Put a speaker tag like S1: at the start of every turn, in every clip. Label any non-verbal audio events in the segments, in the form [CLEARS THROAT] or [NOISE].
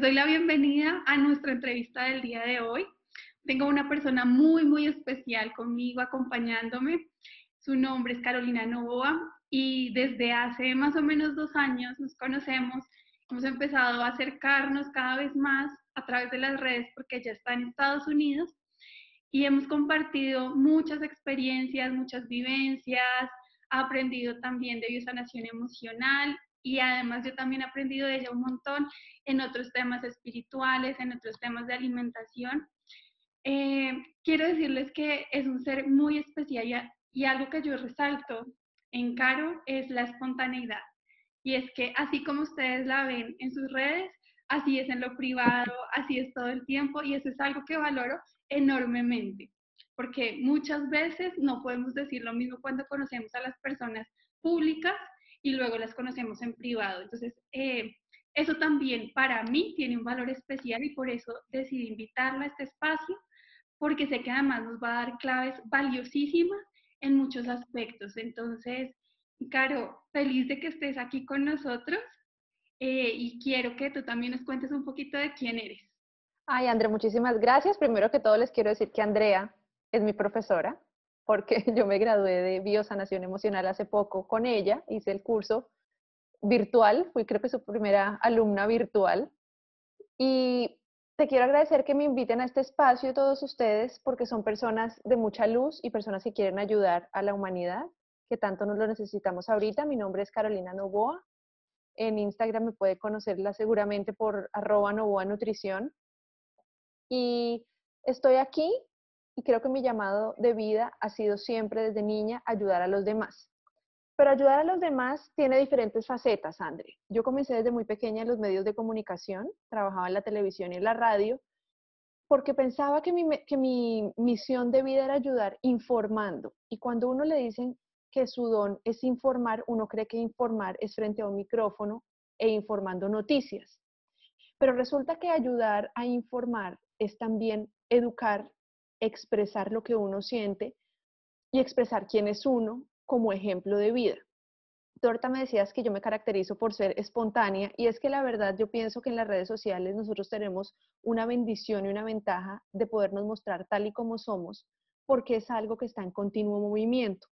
S1: Doy la bienvenida a nuestra entrevista del día de hoy. Tengo una persona muy, muy especial conmigo acompañándome. Su nombre es Carolina Novoa y desde hace más o menos dos años nos conocemos. Hemos empezado a acercarnos cada vez más a través de las redes porque ella está en Estados Unidos y hemos compartido muchas experiencias, muchas vivencias, ha aprendido también de biosanación emocional y además yo también he aprendido de ella un montón en otros temas espirituales, en otros temas de alimentación. Eh, quiero decirles que es un ser muy especial y, y algo que yo resalto en Caro es la espontaneidad. Y es que así como ustedes la ven en sus redes, así es en lo privado, así es todo el tiempo y eso es algo que valoro enormemente, porque muchas veces no podemos decir lo mismo cuando conocemos a las personas públicas y luego las conocemos en privado. Entonces, eh, eso también para mí tiene un valor especial y por eso decidí invitarla a este espacio, porque sé que además nos va a dar claves valiosísimas en muchos aspectos. Entonces, Caro, feliz de que estés aquí con nosotros eh, y quiero que tú también nos cuentes un poquito de quién eres.
S2: Ay, Andrea, muchísimas gracias. Primero que todo les quiero decir que Andrea es mi profesora porque [LAUGHS] yo me gradué de biosanación emocional hace poco con ella, hice el curso virtual, fui creo que su primera alumna virtual. Y te quiero agradecer que me inviten a este espacio todos ustedes porque son personas de mucha luz y personas que quieren ayudar a la humanidad, que tanto nos lo necesitamos ahorita. Mi nombre es Carolina Novoa. En Instagram me puede conocerla seguramente por arroba Novoa Nutrición. Y estoy aquí y creo que mi llamado de vida ha sido siempre desde niña ayudar a los demás. Pero ayudar a los demás tiene diferentes facetas, André. Yo comencé desde muy pequeña en los medios de comunicación, trabajaba en la televisión y en la radio, porque pensaba que mi, que mi misión de vida era ayudar informando. Y cuando uno le dicen que su don es informar, uno cree que informar es frente a un micrófono e informando noticias. Pero resulta que ayudar a informar es también educar expresar lo que uno siente y expresar quién es uno como ejemplo de vida. Torta me decías que yo me caracterizo por ser espontánea y es que la verdad yo pienso que en las redes sociales nosotros tenemos una bendición y una ventaja de podernos mostrar tal y como somos porque es algo que está en continuo movimiento.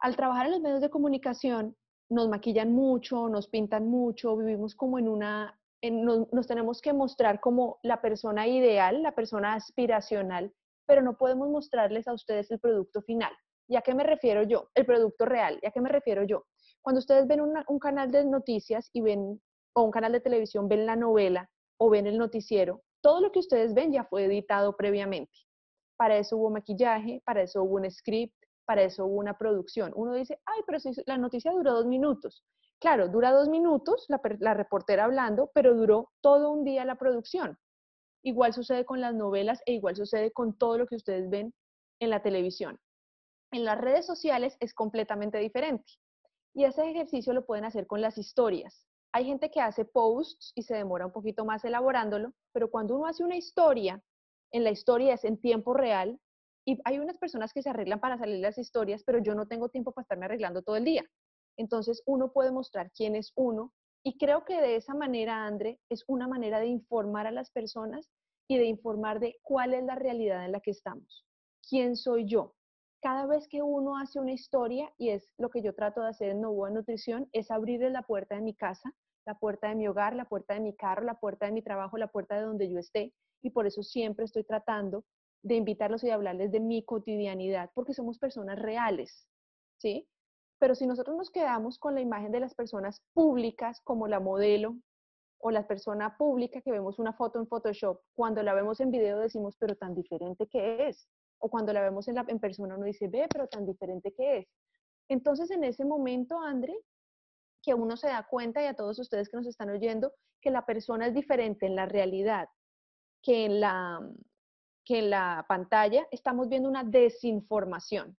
S2: Al trabajar en los medios de comunicación nos maquillan mucho, nos pintan mucho, vivimos como en una, nos tenemos que mostrar como la persona ideal, la persona aspiracional pero no podemos mostrarles a ustedes el producto final. ¿Y a qué me refiero yo? El producto real. ¿Y a qué me refiero yo? Cuando ustedes ven un canal de noticias y ven, o un canal de televisión, ven la novela o ven el noticiero, todo lo que ustedes ven ya fue editado previamente. Para eso hubo maquillaje, para eso hubo un script, para eso hubo una producción. Uno dice, ay, pero si la noticia duró dos minutos. Claro, dura dos minutos la, la reportera hablando, pero duró todo un día la producción. Igual sucede con las novelas e igual sucede con todo lo que ustedes ven en la televisión. En las redes sociales es completamente diferente. Y ese ejercicio lo pueden hacer con las historias. Hay gente que hace posts y se demora un poquito más elaborándolo, pero cuando uno hace una historia, en la historia es en tiempo real y hay unas personas que se arreglan para salir las historias, pero yo no tengo tiempo para estarme arreglando todo el día. Entonces uno puede mostrar quién es uno y creo que de esa manera, André, es una manera de informar a las personas y de informar de cuál es la realidad en la que estamos. ¿Quién soy yo? Cada vez que uno hace una historia, y es lo que yo trato de hacer en Novoa Nutrición, es abrirle la puerta de mi casa, la puerta de mi hogar, la puerta de mi carro, la puerta de mi trabajo, la puerta de donde yo esté. Y por eso siempre estoy tratando de invitarlos y de hablarles de mi cotidianidad, porque somos personas reales, ¿sí? Pero si nosotros nos quedamos con la imagen de las personas públicas como la modelo o la persona pública que vemos una foto en Photoshop, cuando la vemos en video decimos, pero tan diferente que es. O cuando la vemos en, persona uno dice, ve, pero tan diferente que es. Entonces en ese momento, André, que uno se da cuenta y a todos ustedes que nos están oyendo, que la persona es diferente en la realidad que en la, que en la pantalla, estamos viendo una desinformación.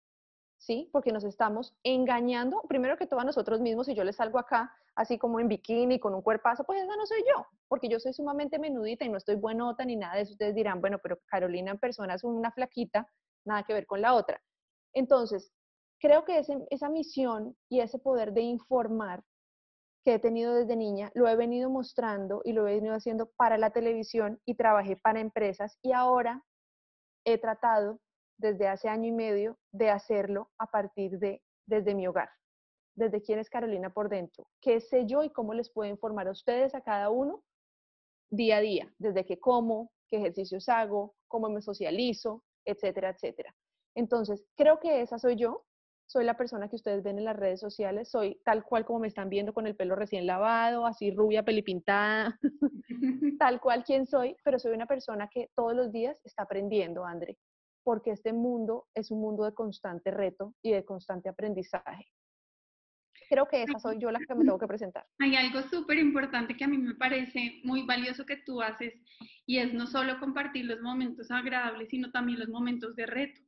S2: ¿Sí? Porque nos estamos engañando, primero que todo a nosotros mismos, si yo les salgo acá así como en bikini, con un cuerpazo, pues esa no soy yo, porque yo soy sumamente menudita y no estoy buenota ni nada de eso. Ustedes dirán, bueno, pero Carolina en persona es una flaquita, nada que ver con la otra. Entonces, creo que esa misión y ese poder de informar que he tenido desde niña, lo he venido mostrando y lo he venido haciendo para la televisión y trabajé para empresas y ahora he tratado desde hace año y medio de hacerlo a partir de desde mi hogar, desde quién es Carolina por dentro, qué sé yo y cómo les puedo informar a ustedes, a cada uno, día a día, desde qué como, qué ejercicios hago, cómo me socializo, etcétera, etcétera. Entonces, creo que esa soy yo, soy la persona que ustedes ven en las redes sociales, soy tal cual como me están viendo con el pelo recién lavado, así rubia, pelipintada, [LAUGHS] tal cual quien soy, pero soy una persona que todos los días está aprendiendo, André, porque este mundo es un mundo de constante reto y de constante aprendizaje. Creo que esa soy yo la que me tengo que presentar.
S1: Hay algo súper importante que a mí me parece muy valioso que tú haces y es no solo compartir los momentos agradables, sino también los momentos de reto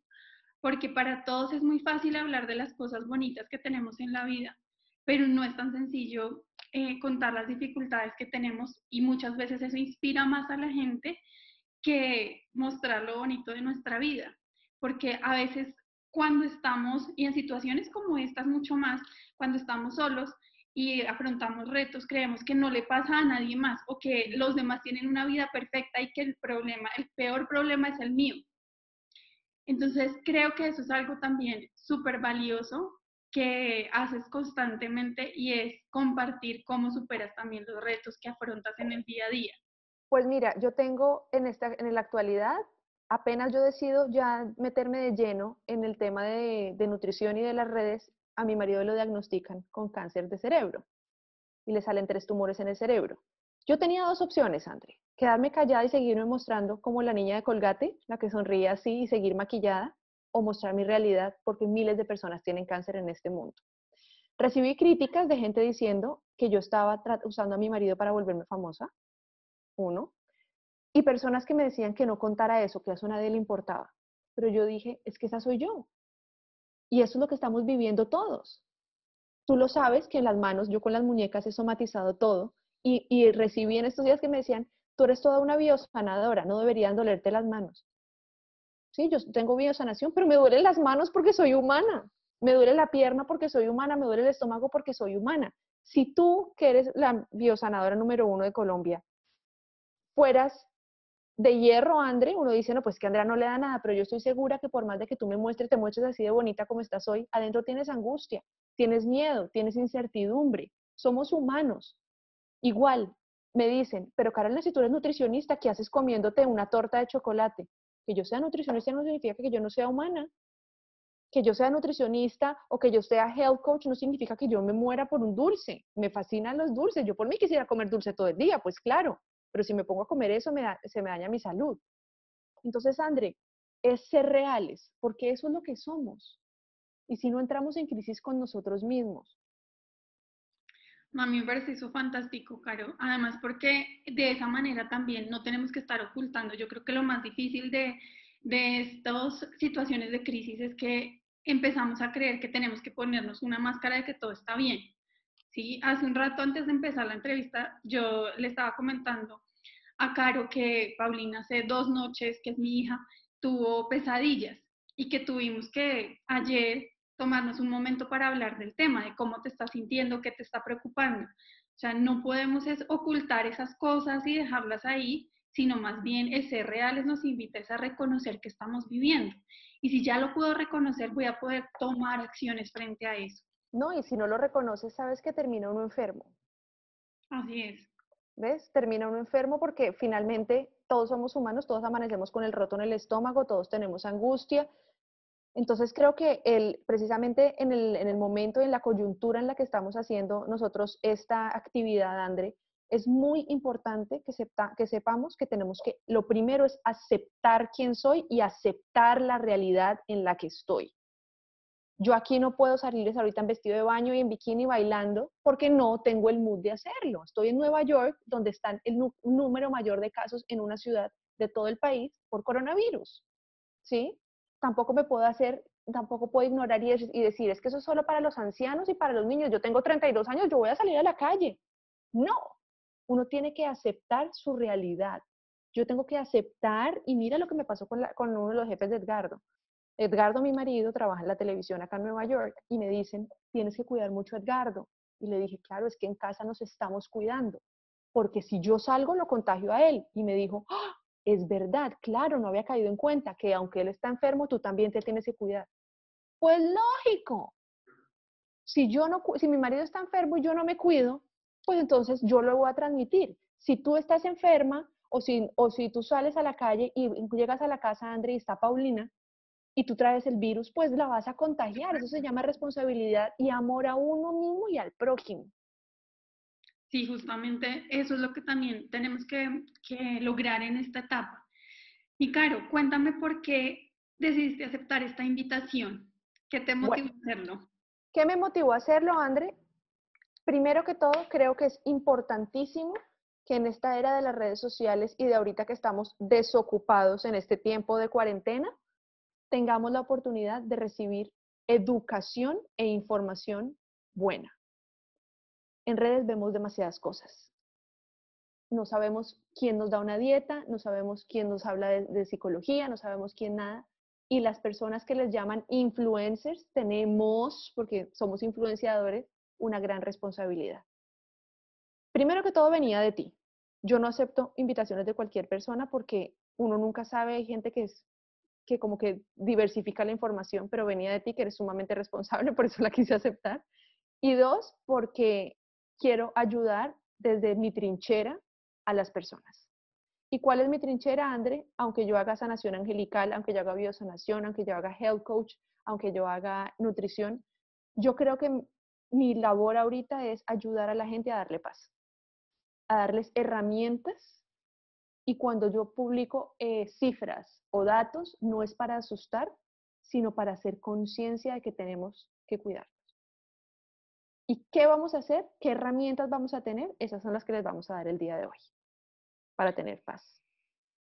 S1: porque para todos es muy fácil hablar de las cosas bonitas que tenemos en la vida, pero no es tan sencillo eh, contar las dificultades que tenemos y muchas veces eso inspira más a la gente que mostrar lo bonito de nuestra vida, porque a veces cuando estamos, y en situaciones como estas mucho más, cuando estamos solos y afrontamos retos, creemos que no le pasa a nadie más o que los demás tienen una vida perfecta y que el problema, el peor problema es el mío. Entonces, creo que eso es algo también súper valioso que haces constantemente y es compartir cómo superas también los retos que afrontas en el día a día.
S2: Pues mira, yo tengo en, esta, en la actualidad, apenas yo decido ya meterme de lleno en el tema de, de nutrición y de las redes, a mi marido lo diagnostican con cáncer de cerebro y le salen tres tumores en el cerebro. Yo tenía dos opciones, André quedarme callada y seguirme mostrando como la niña de Colgate, la que sonríe así y seguir maquillada, o mostrar mi realidad porque miles de personas tienen cáncer en este mundo. Recibí críticas de gente diciendo que yo estaba usando a mi marido para volverme famosa, uno, y personas que me decían que no contara eso, que a eso nadie le importaba. Pero yo dije, es que esa soy yo. Y eso es lo que estamos viviendo todos. Tú lo sabes que en las manos, yo con las muñecas he somatizado todo y, y recibí en estos días que me decían, tú eres toda una biosanadora, no deberían dolerte las manos. Sí, yo tengo biosanación, pero me duelen las manos porque soy humana. Me duele la pierna porque soy humana, me duele el estómago porque soy humana. Si tú, que eres la biosanadora número uno de Colombia, fueras de hierro, André, uno dice, no, pues que Andrea no le da nada, pero yo estoy segura que por más de que tú me muestres, te muestres así de bonita como estás hoy, adentro tienes angustia, tienes miedo, tienes incertidumbre. Somos humanos. Igual, me dicen, pero Carolina, si tú eres nutricionista, ¿qué haces comiéndote una torta de chocolate? Que yo sea nutricionista no significa que yo no sea humana. Que yo sea nutricionista o que yo sea health coach no significa que yo me muera por un dulce. Me fascinan los dulces. Yo por mí quisiera comer dulce todo el día, pues claro. Pero si me pongo a comer eso, me se me daña mi salud. Entonces, André, es ser reales, porque eso es lo que somos. Y si no entramos en crisis con nosotros mismos,
S1: a mí me parece eso fantástico, Caro. Además, porque de esa manera también no tenemos que estar ocultando. Yo creo que lo más difícil de, de estas situaciones de crisis es que empezamos a creer que tenemos que ponernos una máscara de que todo está bien. ¿Sí? Hace un rato antes de empezar la entrevista, yo le estaba comentando a Caro que Paulina hace dos noches, que es mi hija, tuvo pesadillas y que tuvimos que ayer tomarnos un momento para hablar del tema, de cómo te estás sintiendo, qué te está preocupando. O sea, no podemos ocultar esas cosas y dejarlas ahí, sino más bien el ser reales nos invita a reconocer que estamos viviendo. Y si ya lo puedo reconocer, voy a poder tomar acciones frente a eso.
S2: No, y si no lo reconoces, sabes que termina uno enfermo.
S1: Así es.
S2: ¿Ves? Termina uno enfermo porque finalmente todos somos humanos, todos amanecemos con el roto en el estómago, todos tenemos angustia, entonces creo que el, precisamente en el, en el momento, en la coyuntura en la que estamos haciendo nosotros esta actividad, André, es muy importante que, que sepamos que tenemos que, lo primero es aceptar quién soy y aceptar la realidad en la que estoy. Yo aquí no puedo salir ahorita en vestido de baño y en bikini bailando porque no tengo el mood de hacerlo. Estoy en Nueva York, donde están el número mayor de casos en una ciudad de todo el país por coronavirus. ¿Sí? tampoco me puedo hacer, tampoco puedo ignorar y, decir, es que eso es solo para los ancianos y para los niños. Yo tengo 32 años, yo voy a salir a la calle. No, uno tiene que aceptar su realidad. Yo tengo que aceptar, y mira lo que me pasó con, con uno de los jefes de Edgardo. Edgardo, mi marido, trabaja en la televisión acá en Nueva York y me dicen, tienes que cuidar mucho a Edgardo. Y le dije, claro, es que en casa nos estamos cuidando, porque si yo salgo lo contagio a él. Y me dijo, ¡Ah! es verdad, claro, no había caído en cuenta que aunque él está enfermo, tú también te tienes que cuidar. Pues lógico. Si, yo no, si mi marido está enfermo y yo no me cuido, pues entonces yo lo voy a transmitir. Si tú estás enferma o si, o si tú sales a la calle y llegas a la casa André y está Paulina y tú traes el virus, pues la vas a contagiar. Eso se llama responsabilidad y amor a uno mismo y al prójimo.
S1: Sí, justamente eso es lo que también tenemos que, que lograr en esta etapa. Y Caro, cuéntame por qué decidiste aceptar esta invitación. ¿Qué te motivó a hacerlo?
S2: ¿Qué me motivó a hacerlo, André? Primero que todo, creo que es importantísimo que en esta era de las redes sociales y de ahorita que estamos desocupados en este tiempo de cuarentena, tengamos la oportunidad de recibir educación e información buena en redes vemos demasiadas cosas. No sabemos quién nos da una dieta, no sabemos quién nos habla de, psicología, no sabemos quién nada. Y las personas que les llaman influencers tenemos, porque somos influenciadores, una gran responsabilidad. Primero que todo venía de ti. Yo no acepto invitaciones de cualquier persona porque uno nunca sabe, hay gente que es que como que diversifica la información, pero venía de ti, que eres sumamente responsable, [LAUGHS] por eso la quise aceptar. Y dos, porque quiero ayudar desde mi trinchera a las personas. ¿Y cuál es mi trinchera, André? Aunque yo haga sanación angelical, aunque yo haga biosanación, aunque yo haga health coach, aunque yo haga nutrición, yo creo que mi labor ahorita es ayudar a la gente a darle paz, a darles herramientas. Y cuando yo publico eh, cifras o datos, no es para asustar, sino para hacer conciencia de que tenemos que cuidar. ¿Y qué vamos a hacer? ¿Qué herramientas vamos a tener? Esas son las que les vamos a dar el día de hoy para tener paz.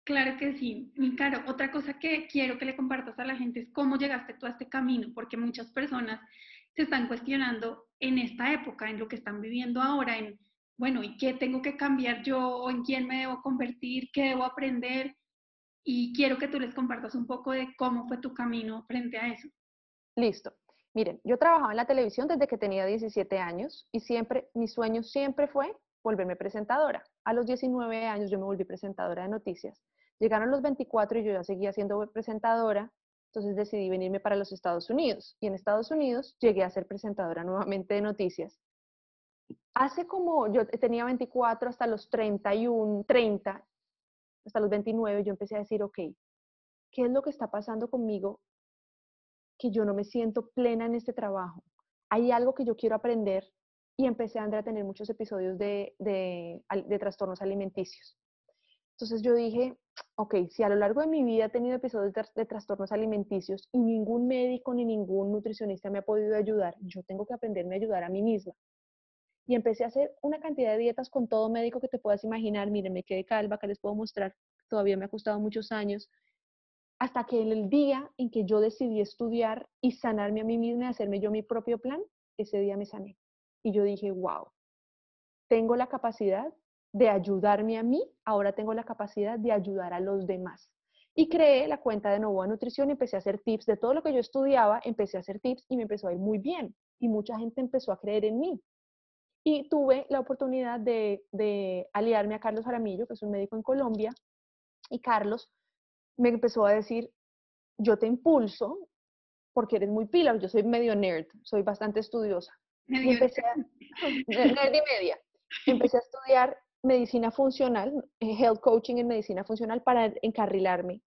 S1: Claro que sí. Y claro, otra cosa que quiero que le compartas a la gente es cómo llegaste tú a este camino, porque muchas personas se están cuestionando en esta época, en lo que están viviendo ahora, en, bueno, ¿y qué tengo que cambiar yo? ¿En quién me debo convertir? ¿Qué debo aprender? Y quiero que tú les compartas un poco de cómo fue tu camino frente a eso.
S2: Listo. Miren, yo trabajaba en la televisión desde que tenía 17 años y siempre, mi sueño siempre fue volverme presentadora. A los 19 años yo me volví presentadora de noticias. Llegaron los 24 y yo ya seguía siendo presentadora, entonces decidí venirme para los Estados Unidos. Y en Estados Unidos llegué a ser presentadora nuevamente de noticias. Hace como, yo tenía 24 hasta los 31, 30, hasta los 29, yo empecé a decir, ok, ¿qué es lo que está pasando conmigo que yo no me siento plena en este trabajo. Hay algo que yo quiero aprender y empecé, Andrea, a tener muchos episodios de, de, de trastornos alimenticios. Entonces yo dije, ok, si a lo largo de mi vida he tenido episodios de, de, trastornos alimenticios y ningún médico ni ningún nutricionista me ha podido ayudar, yo tengo que aprenderme a ayudar a mí misma. Y empecé a hacer una cantidad de dietas con todo médico que te puedas imaginar. Miren, me quedé calva, que les puedo mostrar. Todavía me ha costado muchos años hasta que en el día en que yo decidí estudiar y sanarme a mí misma y hacerme yo mi propio plan, ese día me sané. Y yo dije, wow, tengo la capacidad de ayudarme a mí, ahora tengo la capacidad de ayudar a los demás. Y creé la cuenta de Novoa Nutrición empecé a hacer tips de todo lo que yo estudiaba, empecé a hacer tips y me empezó a ir muy bien. Y mucha gente empezó a creer en mí. Y tuve la oportunidad de, de aliarme a Carlos Aramillo, que es un médico en Colombia. Y Carlos me empezó a decir, yo te impulso porque eres muy pila, yo soy medio nerd, soy bastante estudiosa. Y empecé a, nerd y media. Empecé a estudiar medicina funcional, eh, health coaching en medicina funcional para encarrilarme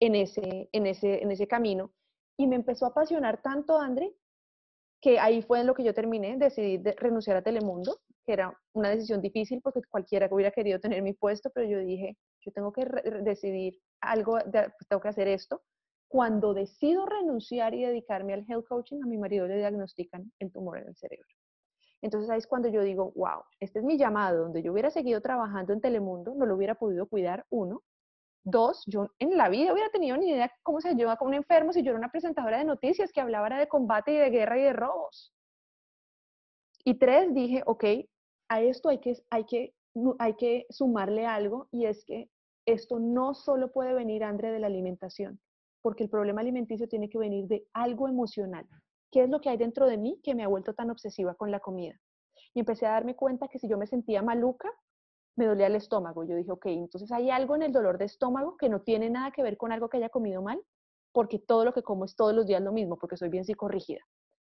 S2: en ese, en ese, en ese camino. Y me empezó a apasionar tanto, André, que ahí fue en lo que yo terminé, decidí renunciar a Telemundo, que era una decisión difícil porque cualquiera hubiera querido tener mi puesto, pero yo dije, yo tengo que decidir algo, pues, tengo que hacer esto. Cuando decido renunciar y dedicarme al health coaching, a mi marido le diagnostican el tumor en el cerebro. Entonces ahí es cuando yo digo, wow, este es mi llamado, donde yo hubiera seguido trabajando en Telemundo, no lo hubiera podido cuidar, uno. Dos, yo en la vida hubiera tenido ni idea cómo se lleva con un enfermo si yo era una presentadora de noticias que hablaba de combate y de guerra y de robos. Y tres, dije, ok, a esto hay que, hay que, hay que sumarle algo y es que esto no solo puede venir, André, de la alimentación, porque el problema alimenticio tiene que venir de algo emocional. ¿Qué es lo que hay dentro de mí que me ha vuelto tan obsesiva con la comida? Y empecé a darme cuenta que si yo me sentía maluca, me dolía el estómago. Yo dije, ok, entonces hay algo en el dolor de estómago que no tiene nada que ver con algo que haya comido mal, porque todo lo que como es todos los días lo mismo, porque soy bien psicorrígida.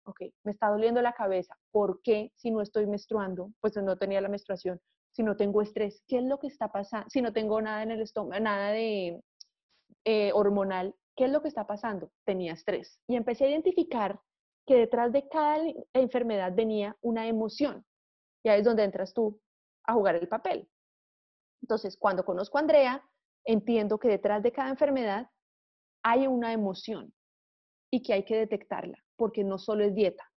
S2: Ok, me está doliendo la cabeza. ¿Por qué si no estoy menstruando? Pues no tenía la menstruación. Si no tengo estrés, ¿qué es lo que está pasando? Si no tengo nada en el estómago, nada de eh, hormonal, ¿qué es lo que está pasando? Tenía estrés. Y empecé a identificar que detrás de cada enfermedad venía una emoción. Y ahí es donde entras tú a jugar el papel. Entonces, cuando conozco a Andrea, entiendo que detrás de cada enfermedad hay una emoción y que hay que detectarla, porque no solo es dieta.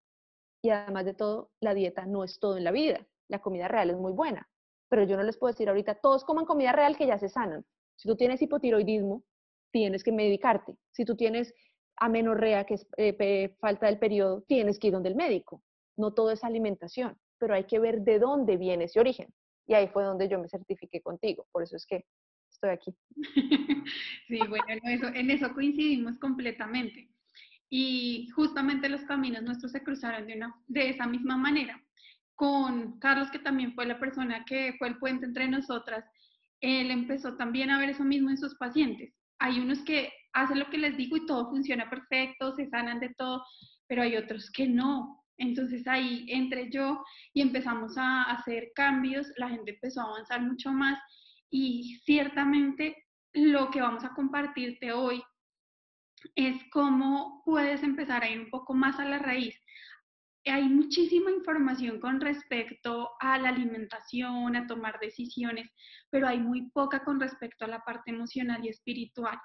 S2: Y además de todo, la dieta no es todo en la vida. La comida real es muy buena, pero yo no les puedo decir ahorita, todos coman comida real que ya se sanan. Si tú tienes hipotiroidismo, tienes que medicarte. Si tú tienes amenorrea, que es eh, falta del periodo, tienes que ir donde el médico. No todo es alimentación, pero hay que ver de dónde viene ese origen. Y ahí fue donde yo me certifiqué contigo. Por eso es que estoy aquí. [LAUGHS]
S1: Sí, bueno, en eso, coincidimos completamente. Y justamente los caminos nuestros se cruzaron de, una, de esa misma manera. Con Carlos, que también fue la persona que fue el puente entre nosotras, él empezó también a ver eso mismo en sus pacientes. Hay unos que hacen lo que les digo y todo funciona perfecto, se sanan de todo, pero hay otros que no. Entonces ahí entre yo y empezamos a hacer cambios, la gente empezó a avanzar mucho más y ciertamente lo que vamos a compartirte hoy es cómo puedes empezar a ir un poco más a la raíz. Hay muchísima información con respecto a la alimentación, a tomar decisiones, pero hay muy poca con respecto a la parte emocional y espiritual.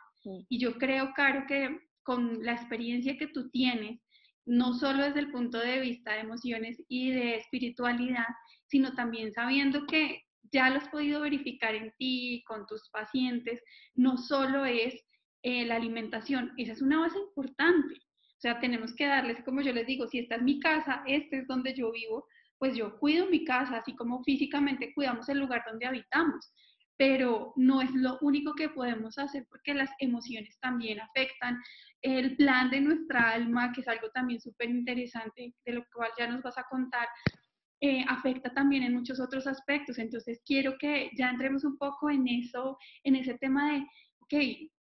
S1: Y yo creo, Caro, que con la experiencia que tú tienes, no solo desde el punto de vista de emociones y de espiritualidad, sino también sabiendo que ya lo has podido verificar en ti, con tus pacientes, no solo es eh, la alimentación, esa es una base importante. O sea, tenemos que darles, como yo les digo, si esta es mi casa, este es donde yo vivo, pues yo cuido mi casa, así como físicamente cuidamos el lugar donde habitamos pero no es lo único que podemos hacer porque las emociones también afectan el plan de nuestra alma, que es algo también súper interesante, de lo cual ya nos vas a contar, eh, afecta también en muchos otros aspectos. Entonces, quiero que ya entremos un poco en eso, en ese tema de, ok,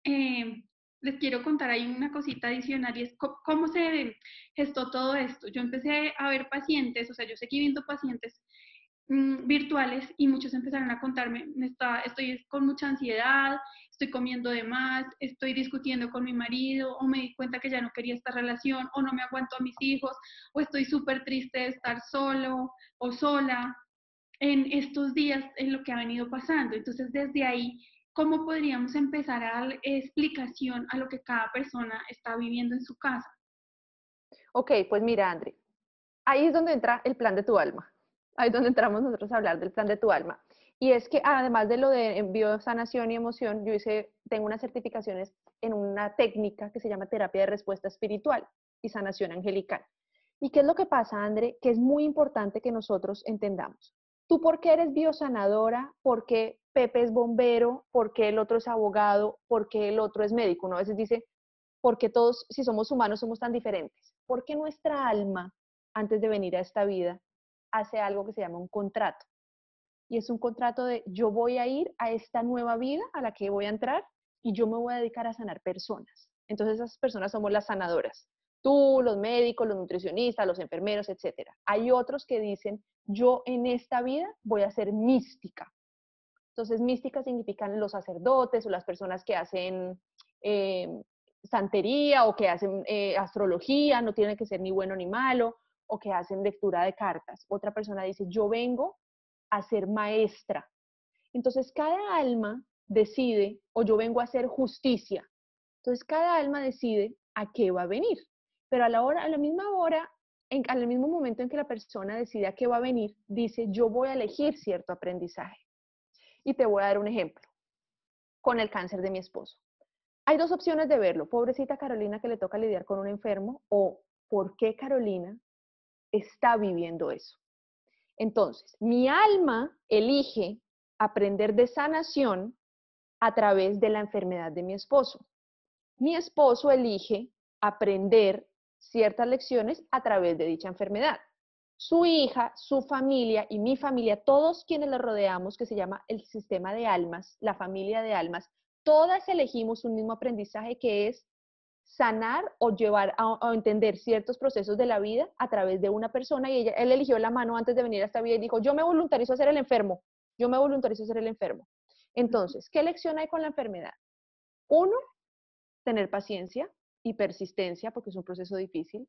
S1: eh, les quiero contar ahí una cosita adicional y es cómo se gestó todo esto. Yo empecé a ver pacientes, o sea, yo seguí viendo pacientes Mm, virtuales y muchos empezaron a contarme, está, estoy con mucha ansiedad, estoy comiendo de más, estoy discutiendo con mi marido o me di cuenta que ya no quería esta relación o no me aguanto a mis hijos o estoy súper triste de estar solo o sola en estos días en lo que ha venido pasando. Entonces desde ahí, ¿cómo podríamos empezar a dar explicación a lo que cada persona está viviendo en su casa?
S2: Ok, pues mira, André, ahí es donde entra el plan de tu alma ahí es donde entramos nosotros a hablar del plan de tu alma. Y es que además de lo de envío, sanación y emoción, yo hice, tengo unas certificaciones en una técnica que se llama terapia de respuesta espiritual y sanación angelical. ¿Y qué es lo que pasa, André? Que es muy importante que nosotros entendamos. ¿Tú por qué eres biosanadora? ¿Por qué Pepe es bombero? ¿Por qué el otro es abogado? ¿Por qué el otro es médico? Uno a veces dice, ¿por qué todos, si somos humanos, somos tan diferentes? ¿Por qué nuestra alma, antes de venir a esta vida, hace algo que se llama un contrato. Y es un contrato de yo voy a ir a esta nueva vida a la que voy a entrar y yo me voy a dedicar a sanar personas. Entonces esas personas somos las sanadoras. Tú, los médicos, los nutricionistas, los enfermeros, etc. Hay otros que dicen, yo en esta vida voy a ser mística. Entonces, mística significan los sacerdotes o las personas que hacen eh, santería o que hacen eh, astrología, no tiene que ser ni bueno ni malo, o que hacen lectura de cartas. Otra persona dice, yo vengo a ser maestra. Entonces, cada alma decide, o yo vengo a hacer justicia. Entonces, cada alma decide a qué va a venir. Pero a la, hora, a la misma hora, en, al mismo momento en que la persona decide a qué va a venir, dice, yo voy a elegir cierto aprendizaje. Y te voy a dar un ejemplo con el cáncer de mi esposo. Hay dos opciones de verlo. Pobrecita Carolina que le toca lidiar con un enfermo o por qué Carolina está viviendo eso. Entonces, mi alma elige aprender de sanación a través de la enfermedad de mi esposo. Mi esposo elige aprender ciertas lecciones a través de dicha enfermedad. su hija, su familia y mi familia, todos quienes la rodeamos, que se llama el sistema de almas, la familia de almas, todas elegimos un mismo aprendizaje que es sanar o llevar a, entender ciertos procesos de la vida a través de una persona y ella, él eligió la mano antes de venir a esta vida y dijo, yo me voluntarizo a ser el enfermo, yo me voluntarizo a ser el enfermo. Entonces, ¿qué lección hay con la enfermedad? Uno, tener paciencia y persistencia porque es un proceso difícil.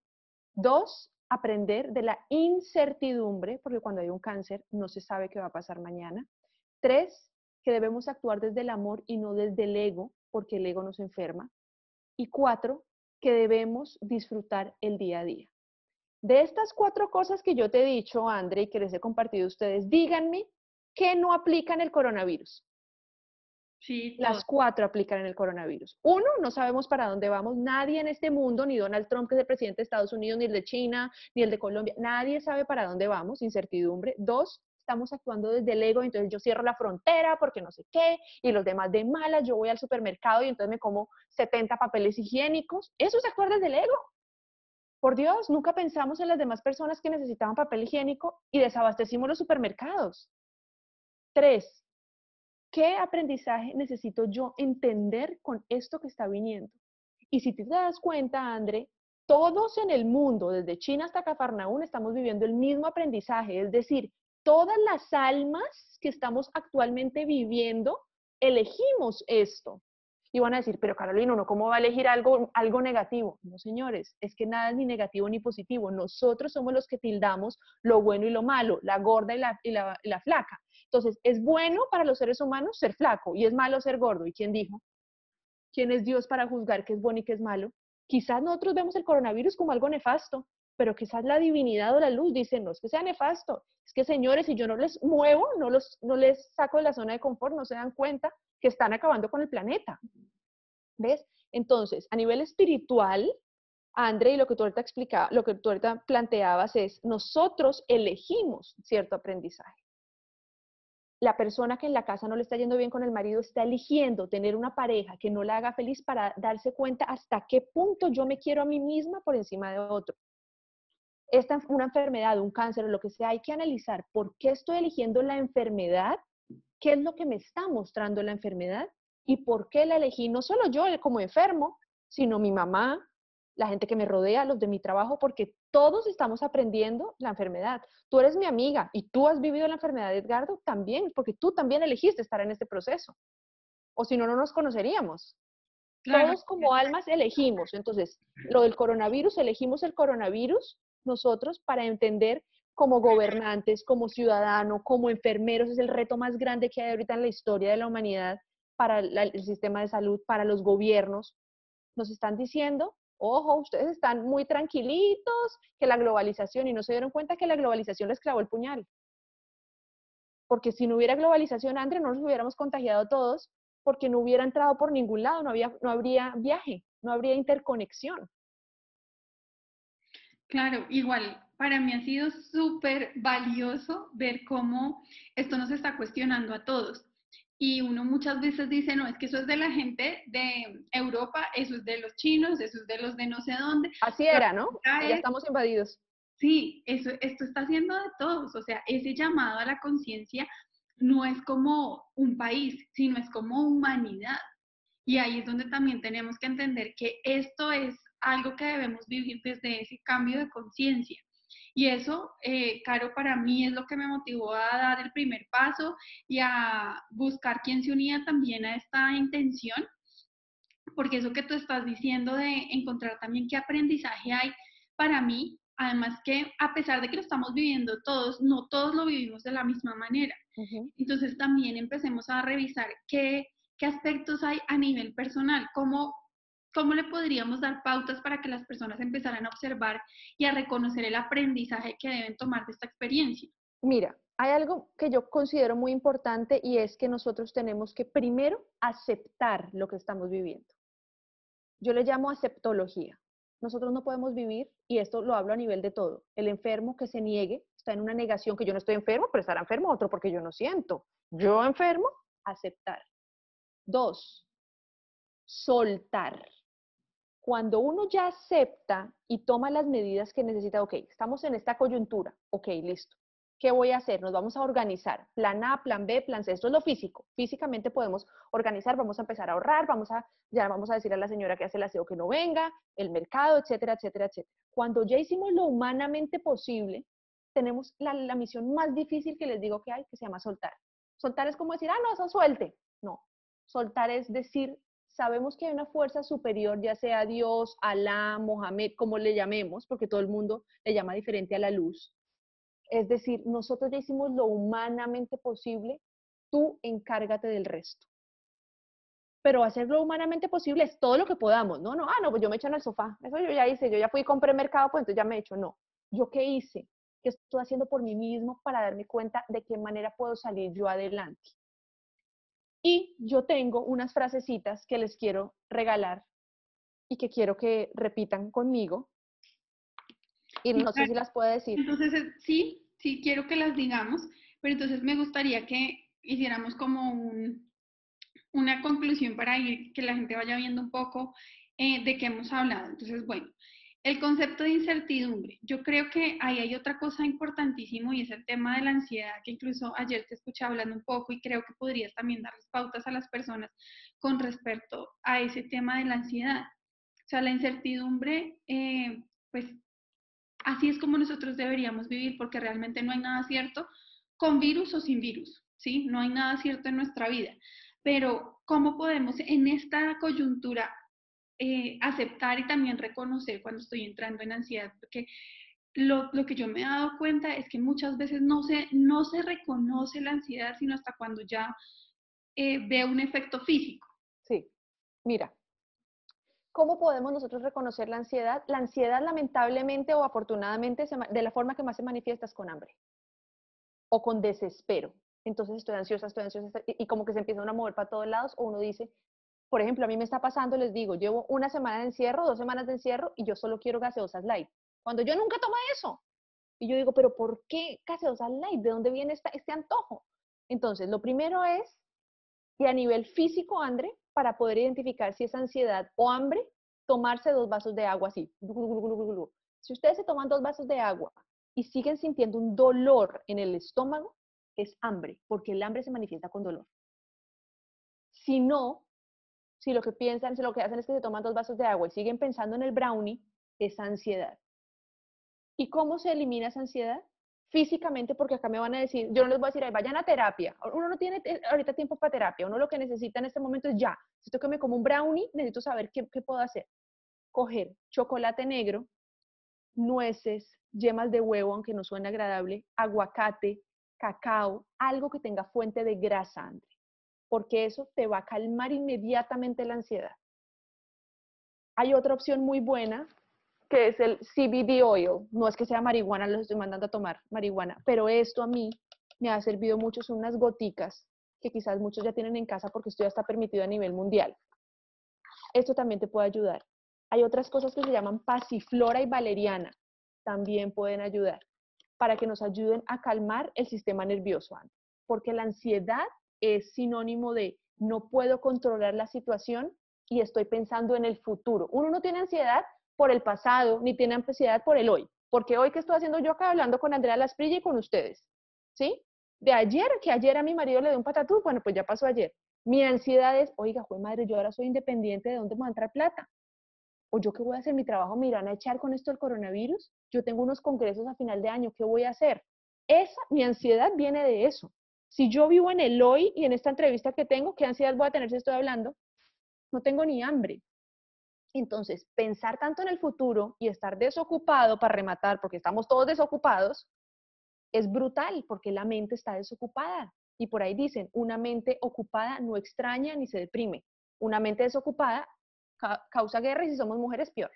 S2: Dos, aprender de la incertidumbre porque cuando hay un cáncer no se sabe qué va a pasar mañana. Tres, que debemos actuar desde el amor y no desde el ego porque el ego nos enferma. Y cuatro, que debemos disfrutar el día a día. De estas cuatro cosas que yo te he dicho, André, y que les he compartido a ustedes, díganme qué no aplican el coronavirus.
S1: Sí,
S2: Las cuatro aplican en el coronavirus. Uno, no sabemos para dónde vamos. Nadie en este mundo, ni Donald Trump, que es el presidente de Estados Unidos, ni el de China, ni el de Colombia, nadie sabe para dónde vamos, incertidumbre. Dos, estamos actuando desde el ego, entonces yo cierro la frontera porque no sé qué, y los demás de malas, yo voy al supermercado y entonces me como 70 papeles higiénicos. Eso es actuar desde ego. Por Dios, nunca pensamos en las demás personas que necesitaban papel higiénico y desabastecimos los supermercados. Tres, ¿Qué aprendizaje necesito yo entender con esto que está viniendo? Y si te das cuenta, André, todos en el mundo, desde China hasta Cafarnaún, estamos viviendo el mismo aprendizaje, es decir, todas las almas que estamos actualmente viviendo, elegimos esto. Y van a decir, pero Carolina, ¿no cómo va a elegir algo, negativo? No, señores, es que nada es ni negativo ni positivo. Nosotros somos los que tildamos lo bueno y lo malo, la gorda y la, y la, y la flaca. Entonces, es bueno para los seres humanos ser flaco y es malo ser gordo. ¿Y quién dijo? ¿Quién es Dios para juzgar qué es bueno y qué es malo? Quizás nosotros vemos el coronavirus como algo nefasto, pero quizás la divinidad o la luz dice, no es que sea nefasto, es que señores, si yo no les muevo, no, los, no les saco de la zona de confort, no se dan cuenta que están acabando con el planeta. ¿Ves? Entonces, a nivel espiritual, André, y lo que tú ahorita explicaba, lo que tú ahorita planteabas es, nosotros elegimos cierto aprendizaje la persona que en la casa no le está yendo bien con el marido está eligiendo tener una pareja que no la haga feliz para darse cuenta hasta qué punto yo me quiero a mí misma por encima de otro. Esta una enfermedad, un cáncer o lo que sea, hay que analizar por qué estoy eligiendo la enfermedad, qué es lo que me está mostrando la enfermedad y por qué la elegí no solo yo como enfermo, sino mi mamá, la gente que me rodea, los de mi trabajo, porque todos estamos aprendiendo la enfermedad. Tú eres mi amiga y tú has vivido la enfermedad Edgardo también, porque tú también elegiste estar en este proceso. O si no, no nos conoceríamos. Todos como almas elegimos. Entonces, lo del coronavirus, elegimos el coronavirus nosotros para entender como gobernantes, como ciudadanos, como enfermeros, es el reto más grande que hay ahorita en la historia de la humanidad para el sistema de salud, para los gobiernos. Nos están diciendo ojo, ustedes están muy tranquilitos, que la globalización, y no se dieron cuenta que la globalización les clavó el puñal. Porque si no hubiera globalización, André, no nos hubiéramos contagiado todos, porque no hubiera entrado por ningún lado, no, había, no habría viaje, no habría interconexión.
S1: Claro, igual, para mí ha sido súper valioso ver cómo esto nos está cuestionando a todos y uno muchas veces dice, no, es que eso es de la gente de Europa, eso es de los chinos, eso es de los de no sé dónde.
S2: Así era, ¿no? Ya estamos invadidos.
S1: Sí, eso, esto está haciendo de todos, o sea, ese llamado a la conciencia no es como un país, sino es como humanidad. Y ahí es donde también tenemos que entender que esto es algo que debemos vivir desde ese cambio de conciencia. Y eso, eh, Caro, para mí es lo que me motivó a dar el primer paso y a buscar quién se unía también a esta intención, porque eso que tú estás diciendo de encontrar también qué aprendizaje hay para mí, además que a pesar de que lo estamos viviendo todos, no todos lo vivimos de la misma manera. Entonces también empecemos a revisar qué, qué aspectos hay a nivel personal, cómo ¿Cómo le podríamos dar pautas para que las personas empezaran a observar y a reconocer el aprendizaje que deben tomar de esta experiencia?
S2: Mira, hay algo que yo considero muy importante y es que nosotros tenemos que primero aceptar lo que estamos viviendo. Yo le llamo aceptología. Nosotros no podemos vivir, y esto lo hablo a nivel de todo, el enfermo que se niegue, está en una negación que yo no estoy enfermo, pero estará enfermo otro porque yo no siento. Yo enfermo, aceptar. Dos, soltar Cuando uno ya acepta y toma las medidas que necesita, ok, estamos en esta coyuntura, ok, listo. ¿Qué voy a hacer? Nos vamos a organizar. Plan A, plan B, plan C. Esto es lo físico. Físicamente podemos organizar, vamos a empezar a ahorrar, vamos a, ya vamos a decir a la señora que hace el aseo que no venga, el mercado, etcétera, etcétera, etcétera. Cuando ya hicimos lo humanamente posible, tenemos la, la misión más difícil que les digo que hay, que se llama soltar. Soltar es como decir, ah, no, eso suelte. No, soltar es decir, sabemos que hay una fuerza superior, ya sea Dios, Alá, Mohamed, como le llamemos, porque todo el mundo le llama diferente a la luz. Es decir, nosotros ya hicimos lo humanamente posible, tú encárgate del resto. Pero hacerlo humanamente posible es todo lo que podamos. No, no, ah, no, pues yo me echo en el sofá. Eso yo ya hice, yo ya fui y compré mercado, pues entonces ya me he hecho. No. ¿Yo qué hice? ¿Qué estoy haciendo por mí mismo para darme cuenta de qué manera puedo salir yo adelante? Y yo tengo unas frasecitas que les quiero regalar y que quiero que repitan conmigo. Y no sé si las puedo decir.
S1: Entonces, eh, sí, sí quiero que las digamos, pero entonces me gustaría que hiciéramos como una conclusión para ir, que la gente vaya viendo un poco eh, de qué hemos hablado. Entonces, bueno, el concepto de incertidumbre. Yo creo que ahí hay otra cosa importantísimo y es el tema de la ansiedad, que incluso ayer te escuché hablando un poco y creo que podrías también darles pautas a las personas con respecto a ese tema de la ansiedad. O sea, la incertidumbre, eh, pues así es como nosotros deberíamos vivir porque realmente no hay nada cierto con virus o sin virus, ¿sí? No hay nada cierto en nuestra vida. Pero, ¿cómo podemos en esta coyuntura eh, aceptar y también reconocer cuando estoy entrando en ansiedad, porque lo, lo, que yo me he dado cuenta es que muchas veces no se, no se reconoce la ansiedad, sino hasta cuando ya eh, un efecto físico.
S2: Sí, mira, ¿cómo podemos nosotros reconocer la ansiedad? La ansiedad lamentablemente o afortunadamente de la forma que más se manifiesta es con hambre o con desespero. Entonces estoy ansiosa, estoy ansiosa y como que se empiezan a mover para todos lados o uno dice, por ejemplo, a mí me está pasando, les digo, llevo una semana de encierro, dos semanas de encierro y yo solo quiero gaseosas light. Cuando yo nunca tomé eso. Y yo digo, pero ¿por qué gaseosas light? ¿De dónde viene este antojo? Entonces, lo primero es, y a nivel físico, André, para poder identificar si es ansiedad o hambre, tomarse dos vasos de agua así. Si ustedes se toman dos vasos de agua y siguen sintiendo un dolor en el estómago, es hambre, porque el hambre se manifiesta con dolor. Si no, si lo que piensan, si lo que hacen es que se toman dos vasos de agua y siguen pensando en el brownie, es ansiedad. ¿Y cómo se elimina esa ansiedad? Físicamente, porque acá me van a decir, yo no les voy a decir, vayan a terapia. Uno no tiene ahorita tiempo para terapia, uno lo que necesita en este momento es ya. Si que me como un brownie, necesito saber qué, puedo hacer. Coger chocolate negro, nueces, yemas de huevo, aunque no suene agradable, aguacate, cacao, algo que tenga fuente de grasa, André porque eso te va a calmar inmediatamente la ansiedad. Hay otra opción muy buena que es el CBD oil. No es que sea marihuana, los estoy mandando a tomar marihuana, pero esto a mí me ha servido mucho. Son unas goticas que quizás muchos ya tienen en casa porque esto ya está permitido a nivel mundial. Esto también te puede ayudar. Hay otras cosas que se llaman pasiflora y valeriana. También pueden ayudar para que nos ayuden a calmar el sistema nervioso. Porque la ansiedad es sinónimo de no puedo controlar la situación y estoy pensando en el futuro. Uno no tiene ansiedad por el pasado, ni tiene ansiedad por el hoy. Porque hoy que estoy haciendo yo acá hablando con Andrea Lasprilla y con ustedes, ¿sí? De ayer, que ayer a mi marido le dio un patatú, bueno, pues ya pasó ayer. Mi ansiedad es, oiga, fue madre, yo ahora soy independiente, ¿de dónde me va a entrar plata? O yo qué voy a hacer, mi trabajo me irán a echar con esto del coronavirus, yo tengo unos congresos a final de año, ¿qué voy a hacer? Esa, mi ansiedad viene de eso. Si yo vivo en el hoy y en esta entrevista que tengo, ¿qué ansiedad voy a tener si estoy hablando? No tengo ni hambre. Entonces, pensar tanto en el futuro y estar desocupado para rematar, porque estamos todos desocupados, es brutal porque la mente está desocupada. Y por ahí dicen, una mente ocupada no extraña ni se deprime. Una mente desocupada causa guerra y si somos mujeres, peor.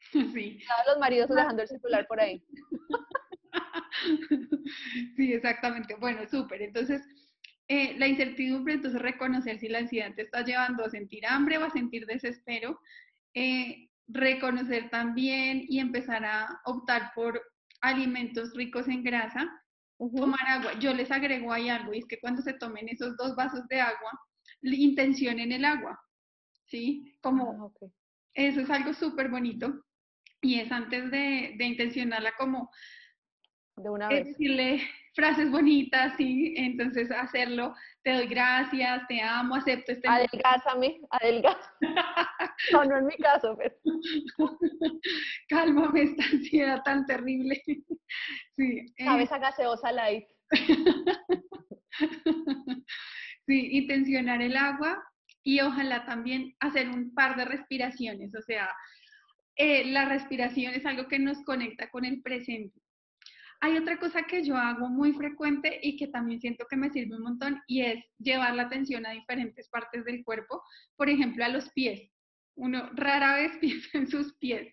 S2: [LAUGHS] Sí. Todos los maridos dejando el celular por ahí. [LAUGHS] [LAUGHS]
S1: Sí, exactamente. Bueno, súper. Entonces, eh, la incertidumbre, entonces reconocer si la ansiedad te está llevando a sentir hambre o a sentir desespero. Eh, reconocer también y empezar a optar por alimentos ricos en grasa. Tomar agua. Yo les agrego ahí algo y es que cuando se tomen esos dos vasos de agua, intencionen el agua. ¿Sí? Como ah, Eso es algo súper bonito y es antes de, de intencionarla como
S2: de una
S1: vez.
S2: decirle
S1: frases bonitas, sí, entonces hacerlo, te doy gracias, te amo, acepto este...
S2: Adelgázame, adelgázame. no, no en mi caso, pero... [LAUGHS]
S1: Cálmame esta ansiedad tan terrible. [LAUGHS] sí.
S2: Sabes eh. a gaseosa light. [LAUGHS]
S1: sí, intencionar el agua y ojalá también hacer un par de respiraciones, o sea, eh, la respiración es algo que nos conecta con el presente. Hay otra cosa que yo hago muy frecuente y que también siento que me sirve un montón y es llevar la atención a diferentes partes del cuerpo, por ejemplo a los pies. Uno rara vez [LAUGHS] piensa en sus pies,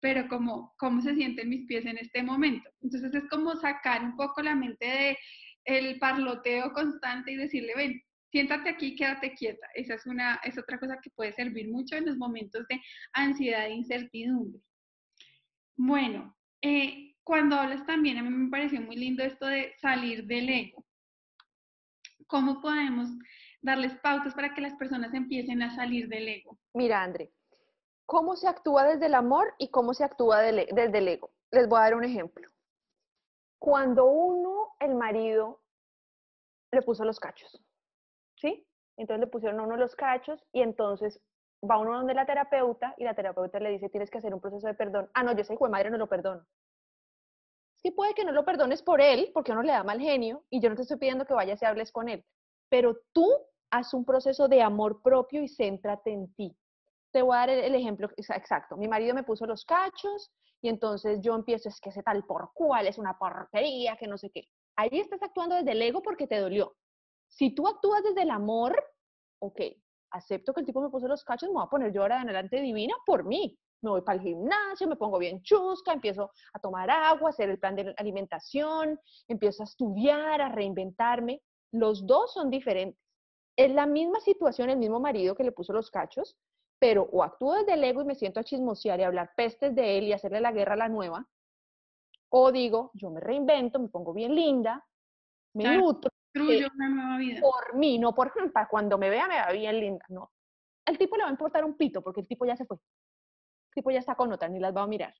S1: pero como cómo se sienten mis pies en este momento. Entonces es como sacar un poco la mente de el parloteo constante y decirle, ven, siéntate aquí, quédate quieta. Esa es, una, es otra cosa que puede servir mucho en los momentos de ansiedad e incertidumbre. Bueno, eh, cuando hablas también, a mí me pareció muy lindo esto de salir del ego. ¿Cómo podemos darles pautas para que las personas empiecen a salir del ego?
S2: Mira, André, ¿cómo se actúa desde el amor y cómo se actúa e, desde el ego? Les voy a dar un ejemplo. Cuando uno, el marido, le puso los cachos, ¿sí? Entonces le pusieron a uno los cachos y entonces va uno donde la terapeuta y la terapeuta le dice, tienes que hacer un proceso de perdón. Ah, no, yo soy hijo de madre, no lo perdono. Sí puede que no lo perdones por él, porque uno le da mal genio, y yo no te estoy pidiendo que vayas y hables con él, pero tú haz un proceso de amor propio y céntrate en ti. Te voy a dar el, ejemplo exacto. Mi marido me puso los cachos y entonces yo empiezo, es que ese tal por cual es una porquería, que no sé qué. Ahí estás actuando desde el ego porque te dolió. Si tú actúas desde el amor, ok, acepto que el tipo me puso los cachos, me voy a poner yo ahora de adelante divina por mí me voy para el gimnasio, me pongo bien chusca, empiezo a tomar agua, hacer el plan de alimentación, empiezo a estudiar, a reinventarme. Los dos son diferentes. Es la misma situación, el mismo marido que le puso los cachos, pero o actúo desde el ego y me siento a chismosear y hablar pestes de él y hacerle la guerra a la nueva, o digo, yo me reinvento, me pongo bien linda, me nutro.
S1: una nueva vida.
S2: Por mí, no por [LAUGHS] para cuando me vea me va bien linda, no. Al tipo le va a importar un pito porque el tipo ya se fue tipo ya está con otra, ni las va a mirar.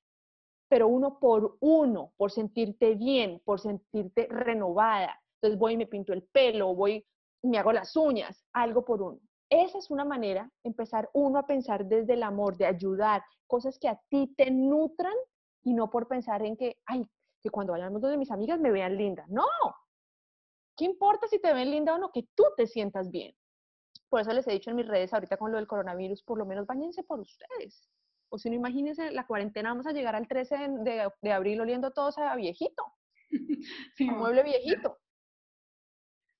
S2: Pero uno por uno, por sentirte bien, por sentirte renovada. Entonces voy y me pinto el pelo, voy y me hago las uñas, algo por uno. Esa es una manera, empezar uno a pensar desde el amor, de ayudar, cosas que a ti te nutran y no por pensar en que, ay, que cuando vayamos donde mis amigas me vean linda. No, ¿qué importa si te ven linda o no? Que tú te sientas bien. Por eso les he dicho en mis redes ahorita con lo del coronavirus, por lo menos bañense por ustedes. O si no, imagínense, la cuarentena vamos a llegar al 13 de, abril oliendo todos a viejito. [LAUGHS] Sí, a mueble viejito.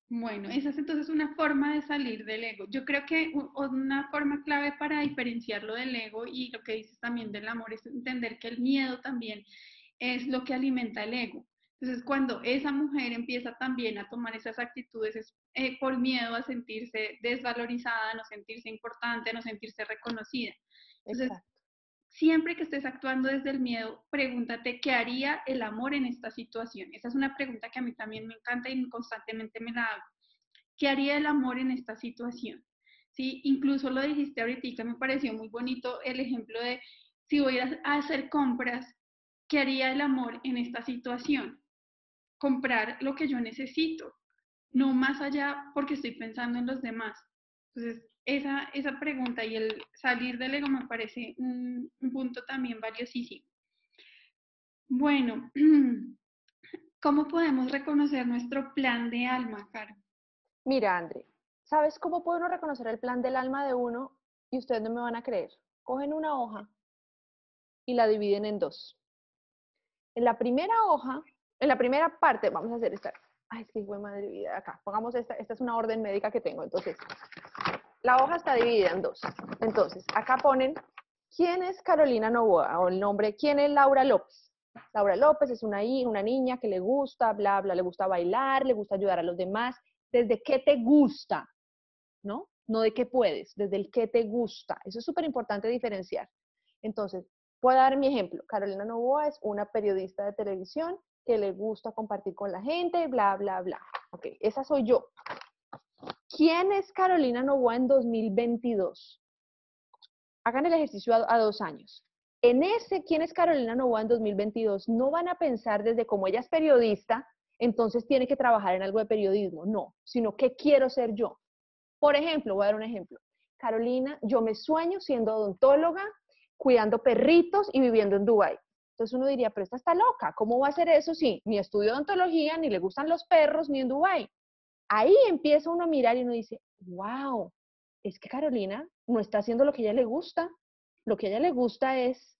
S1: Bueno, esa es entonces una forma de salir del ego. Yo creo que una forma clave para diferenciarlo del ego y lo que dices también del amor es entender que el miedo también es lo que alimenta el ego. Entonces, cuando esa mujer empieza también a tomar esas actitudes es eh, por miedo a sentirse desvalorizada, a no sentirse importante, a no sentirse reconocida. Entonces, siempre que estés actuando desde el miedo, pregúntate qué haría el amor en esta situación. Esa es una pregunta que a mí también me encanta y constantemente me la hago. ¿Qué haría el amor en esta situación? ¿Sí? Incluso lo dijiste ahorita, me pareció muy bonito el ejemplo de si voy a hacer compras, ¿qué haría el amor en esta situación? Comprar lo que yo necesito, no más allá porque estoy pensando en los demás. Entonces, esa, esa pregunta y el salir del ego me parece un, punto también valiosísimo. Bueno, [CLEARS THROAT] ¿cómo podemos reconocer nuestro plan de alma, Caro?
S2: Mira, André, ¿sabes cómo puede uno reconocer el plan del alma de uno? Y ustedes no me van a creer. Cogen una hoja y la dividen en dos. En la primera hoja, en la primera parte, vamos a hacer esta. Ay, es que fue madre vida acá. Pongamos esta, esta es una orden médica que tengo. Entonces, la hoja está dividida en dos. Entonces, acá ponen quién es Carolina Novoa o el nombre, quién es Laura López. Laura López es una, una niña que le gusta, bla, bla, le gusta bailar, le gusta ayudar a los demás. ¿Desde qué te gusta? ¿No? No de qué puedes, desde el qué te gusta. Eso es súper importante diferenciar. Entonces, puedo dar mi ejemplo. Carolina Novoa es una periodista de televisión que le gusta compartir con la gente, bla, bla, bla. Ok, esa soy yo. ¿Quién es Carolina Novoa en 2022? hagan el ejercicio a, dos años. En ese, ¿quién es Carolina Novoa en 2022? No van a pensar desde como ella es periodista, entonces tiene que trabajar en algo de periodismo. No, sino qué quiero ser yo. Por ejemplo, voy a dar un ejemplo. Carolina, yo me sueño siendo odontóloga, cuidando perritos y viviendo en Dubái. Entonces uno diría, pero esta está loca, ¿cómo va a hacer eso si ni estudio odontología, ni le gustan los perros, ni en Dubái? Ahí empieza uno a mirar y uno dice, wow, es que Carolina no está haciendo lo que ella le gusta. Lo que a ella le gusta es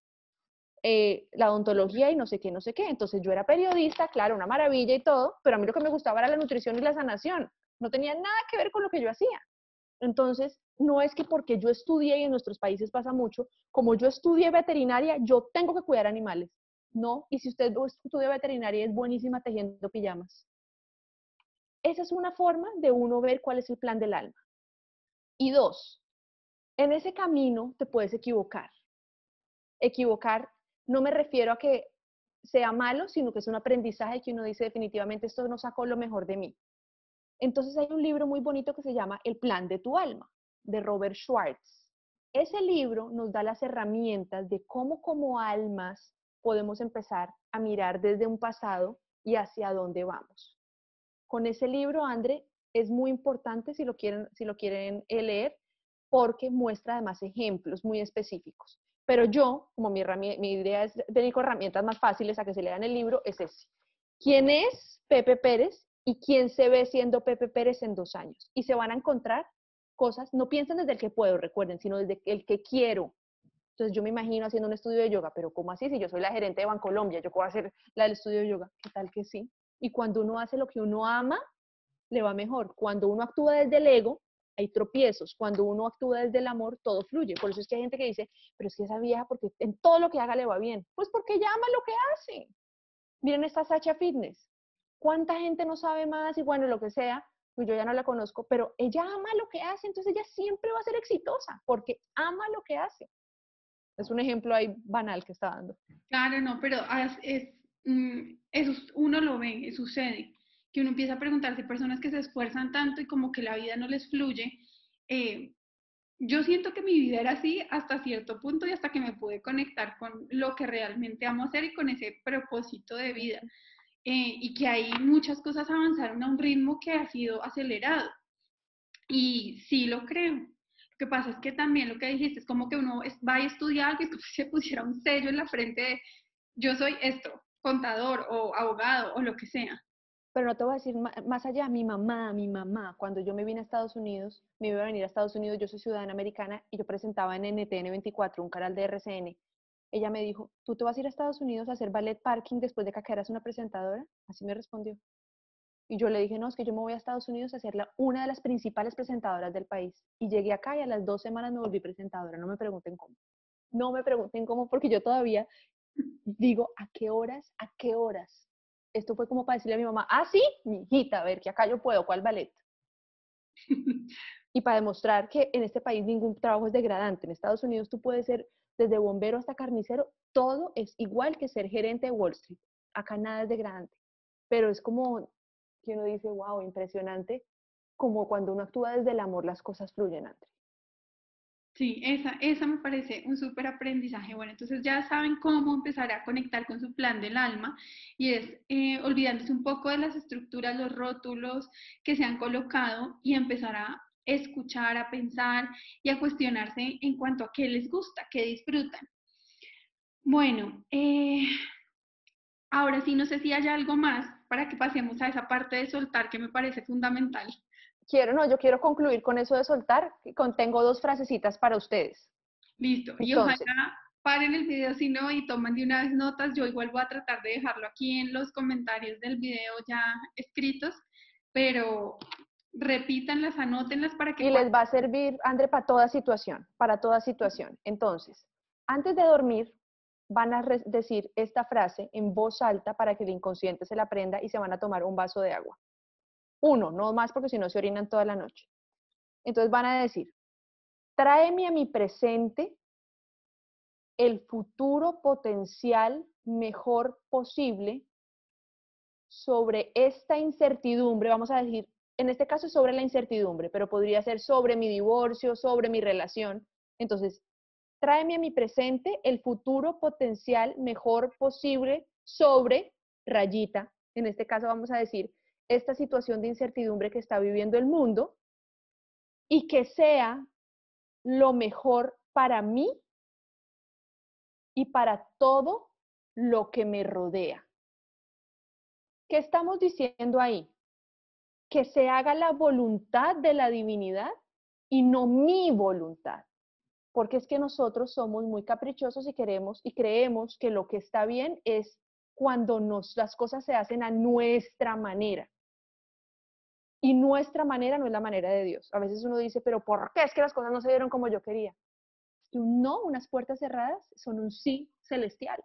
S2: eh, la odontología y no sé qué, no sé qué. Entonces yo era periodista, claro, una maravilla y todo, pero a mí lo que me gustaba era la nutrición y la sanación. No tenía nada que ver con lo que yo hacía. Entonces, no es que porque yo estudié y en nuestros países pasa mucho, como yo estudié veterinaria, yo tengo que cuidar animales. No, y si usted estudia veterinaria es buenísima tejiendo pijamas. Esa es una forma de uno ver cuál es el plan del alma. Y dos, en ese camino te puedes equivocar. Equivocar no me refiero a que sea malo, sino que es un aprendizaje que uno dice definitivamente esto no sacó lo mejor de mí. Entonces hay un libro muy bonito que se llama El plan de tu alma, de Robert Schwartz. Ese libro nos da las herramientas de cómo como almas podemos empezar a mirar desde un pasado y hacia dónde vamos. Con ese libro, André, es muy importante si lo quieren, si lo quieren leer, porque muestra además ejemplos muy específicos. Pero yo, como mi, mi idea es tener herramientas más fáciles a que se lean el libro, es ese. ¿Quién es Pepe Pérez y quién se ve siendo Pepe Pérez en dos años? Y se van a encontrar cosas, no piensen desde el que puedo, recuerden, sino desde el que quiero. Entonces yo me imagino haciendo un estudio de yoga, pero ¿cómo así? Si yo soy la gerente de Bancolombia, ¿yo puedo hacer la del estudio de yoga? ¿Qué tal que sí? Y cuando uno hace lo que uno ama, le va mejor. Cuando uno actúa desde el ego, hay tropiezos. Cuando uno actúa desde el amor, todo fluye. Por eso es que hay gente que dice, pero es que esa vieja, porque en todo lo que haga le va bien. Pues porque ella ama lo que hace. Miren esta Sacha Fitness. ¿Cuánta gente no sabe más? Y bueno, lo que sea, pues yo ya no la conozco, pero ella ama lo que hace, entonces ella siempre va a ser exitosa, porque ama lo que hace. Es un ejemplo ahí banal que está dando.
S1: Claro, no, pero es, eso uno lo ve, sucede que uno empieza a preguntarse, personas que se esfuerzan tanto y como que la vida no les fluye. Eh, yo siento que mi vida era así hasta cierto punto y hasta que me pude conectar con lo que realmente amo hacer y con ese propósito de vida. Eh, y que ahí muchas cosas avanzaron a un ritmo que ha sido acelerado. Y sí lo creo. Lo que pasa es que también lo que dijiste es como que uno va a estudiar algo y [LAUGHS] se pusiera un sello en la frente de yo soy esto, contador o abogado o lo que sea.
S2: Pero no te voy a decir más allá, mi mamá, mi mamá, cuando yo me vine a Estados Unidos, me iba a venir a Estados Unidos, yo soy ciudadana americana y yo presentaba en NTN 24, un canal de RCN. Ella me dijo, ¿tú te vas a ir a Estados Unidos a hacer ballet parking después de que eras una presentadora? Así me respondió. Y yo le dije, no, es que yo me voy a Estados Unidos a ser una de las principales presentadoras del país. Y llegué acá y a las dos semanas me volví presentadora. No me pregunten cómo. No me pregunten cómo, porque yo todavía digo, ¿a qué horas? ¿A qué horas? esto fue como para decirle a mi mamá, ah, sí, mi hijita, a ver, que acá yo puedo, ¿cuál ballet? [LAUGHS] y para demostrar que en este país ningún trabajo es degradante. En Estados Unidos tú puedes ser desde bombero hasta carnicero, todo es igual que ser gerente de Wall Street. Acá nada es degradante. Pero es como que uno dice, wow, impresionante, como cuando uno actúa desde el amor, las cosas fluyen antes.
S1: Sí, esa, esa me parece un súper aprendizaje. Bueno, entonces ya saben cómo empezar a conectar con su plan del alma y es eh, olvidándose un poco de las estructuras, los rótulos que se han colocado y empezar a escuchar, a pensar y a cuestionarse en cuanto a qué les gusta, qué disfrutan. Bueno, eh, ahora sí, no sé si hay algo más para que pasemos a esa parte de soltar que me parece fundamental
S2: quiero, no, yo quiero concluir con eso de soltar, tengo dos frasecitas para ustedes.
S1: Listo, y ojalá paren el video si no y toman de una vez notas, yo igual voy a tratar de dejarlo aquí en los comentarios del video ya escritos, pero repítanlas, anótenlas para que...
S2: Y les va a servir, André, para toda situación, para toda situación. Entonces, antes de dormir, van a decir esta frase en voz alta para que el inconsciente se la aprenda y se van a tomar un vaso de agua. Uno, no más porque si no se orinan toda la noche. Entonces van a decir, tráeme a mi presente el futuro potencial mejor posible sobre esta incertidumbre, vamos a decir, en este caso sobre la incertidumbre, pero podría ser sobre mi divorcio, sobre mi relación. Entonces, tráeme a mi presente el futuro potencial mejor posible sobre rayita. En este caso vamos a decir esta situación de incertidumbre que está viviendo el mundo y que sea lo mejor para mí y para todo lo que me rodea. ¿Qué estamos diciendo ahí? Que se haga la voluntad de la divinidad y no mi voluntad. Porque es que nosotros somos muy caprichosos y queremos y creemos que lo que está bien es cuando nos, las cosas se hacen a nuestra manera. Y nuestra manera no es la manera de Dios. A veces uno dice, pero ¿por qué es que las cosas no se dieron como yo quería? Y un no, unas puertas cerradas, son un sí celestial.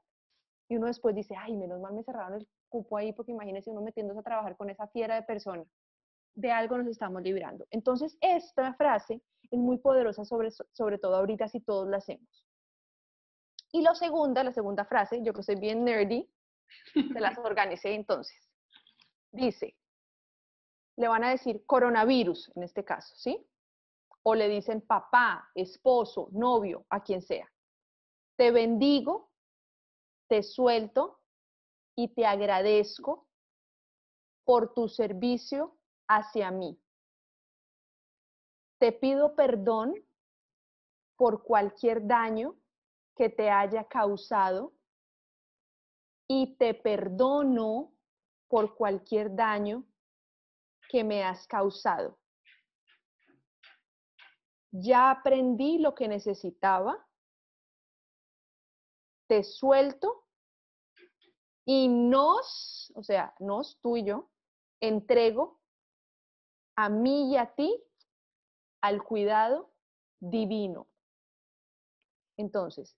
S2: Y uno después dice, ay, menos mal me cerraron el cupo ahí, porque imagínese uno metiéndose a trabajar con esa fiera de persona. De algo nos estamos librando. Entonces, esta frase es muy poderosa, sobre, sobre todo ahorita si todos la hacemos. Y la segunda, la segunda frase, yo que soy bien nerdy, se las [LAUGHS] organicé entonces. Dice, le van a decir coronavirus en este caso, ¿sí? O le dicen papá, esposo, novio, a quien sea. Te bendigo, te suelto y te agradezco por tu servicio hacia mí. Te pido perdón por cualquier daño que te haya causado y te perdono por cualquier daño que me has causado. Ya aprendí lo que necesitaba, te suelto y nos, o sea, nos, tú y yo, entrego a mí y a ti al cuidado divino. Entonces,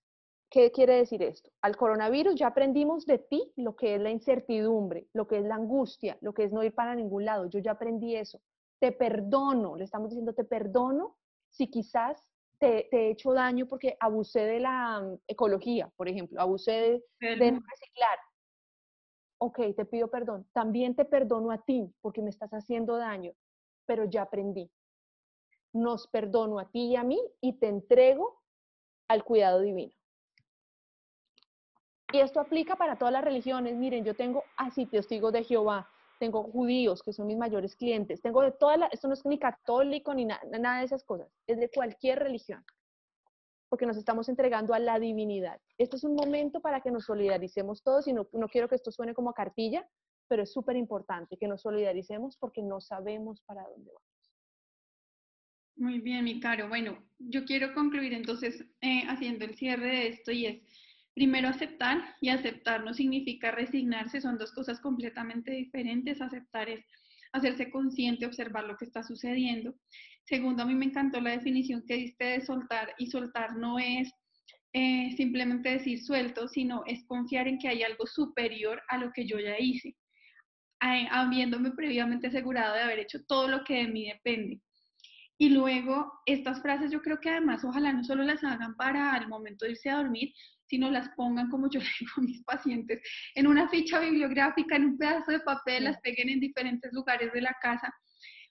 S2: ¿Qué quiere decir esto? Al coronavirus ya aprendimos de ti lo que es la incertidumbre, lo que es la angustia, lo que es no ir para ningún lado. Yo ya aprendí eso. Te perdono, le estamos diciendo, te perdono si quizás te, he hecho daño porque abusé de la mm, ecología, por ejemplo, abusé de, de reciclar. Ok, te pido perdón. También te perdono a ti porque me estás haciendo daño, pero ya aprendí. Nos perdono a ti y a mí y te entrego al cuidado divino. Y esto aplica para todas las religiones. Miren, yo tengo así testigos de Jehová, tengo judíos, que son mis mayores clientes, tengo de todas las, esto no es ni católico ni nada de esas cosas, es de cualquier religión, porque nos estamos entregando a la divinidad. Este es un momento para que nos solidaricemos todos y no, no quiero que esto suene como cartilla, pero es súper importante que nos solidaricemos porque no sabemos para dónde vamos.
S1: Muy bien, mi caro. Bueno, yo quiero concluir entonces eh, haciendo el cierre de esto y es, Primero, aceptar y aceptar no significa resignarse, son dos cosas completamente diferentes. Aceptar es hacerse consciente, observar lo que está sucediendo. Segundo, a mí me encantó la definición que diste de soltar y soltar no es eh, simplemente decir suelto, sino es confiar en que hay algo superior a lo que yo ya hice, habiéndome previamente asegurado de haber hecho todo lo que de mí depende. Y luego, estas frases yo creo que además ojalá no solo las hagan para el momento de irse a dormir, sino las pongan, como yo [LAUGHS] le digo a mis pacientes, en una ficha bibliográfica, en un pedazo de papel, las peguen en diferentes lugares de la casa,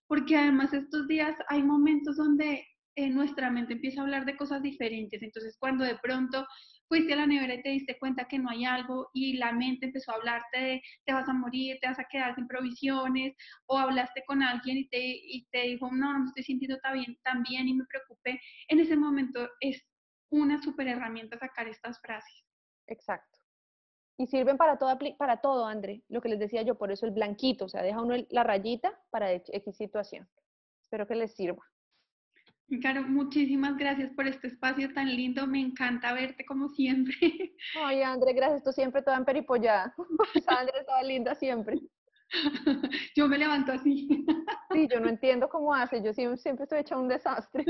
S1: porque además estos días hay momentos donde eh, nuestra mente empieza a hablar de cosas diferentes, entonces cuando de pronto fuiste a la nevera y te diste cuenta que no hay algo y la mente empezó a hablarte de te vas a morir, te vas a quedar sin provisiones, o hablaste con alguien y te, y te dijo, no, no me estoy sintiendo tan bien, tan bien y me preocupé, en ese momento es una super herramienta sacar estas frases.
S2: Exacto. Y sirven para todo, para todo, André, lo que les decía yo, por eso el blanquito, o sea, deja uno la rayita para X situación. Espero que les sirva.
S1: Claro, muchísimas gracias por este espacio tan lindo. Me encanta verte como siempre. [LAUGHS]
S2: Ay, André, gracias. Tú siempre toda emperipollada. [LAUGHS] André estaba linda siempre. [LAUGHS]
S1: Yo me levanto así.
S2: Sí, yo no entiendo cómo hace. Yo siempre, siempre estoy hecha un desastre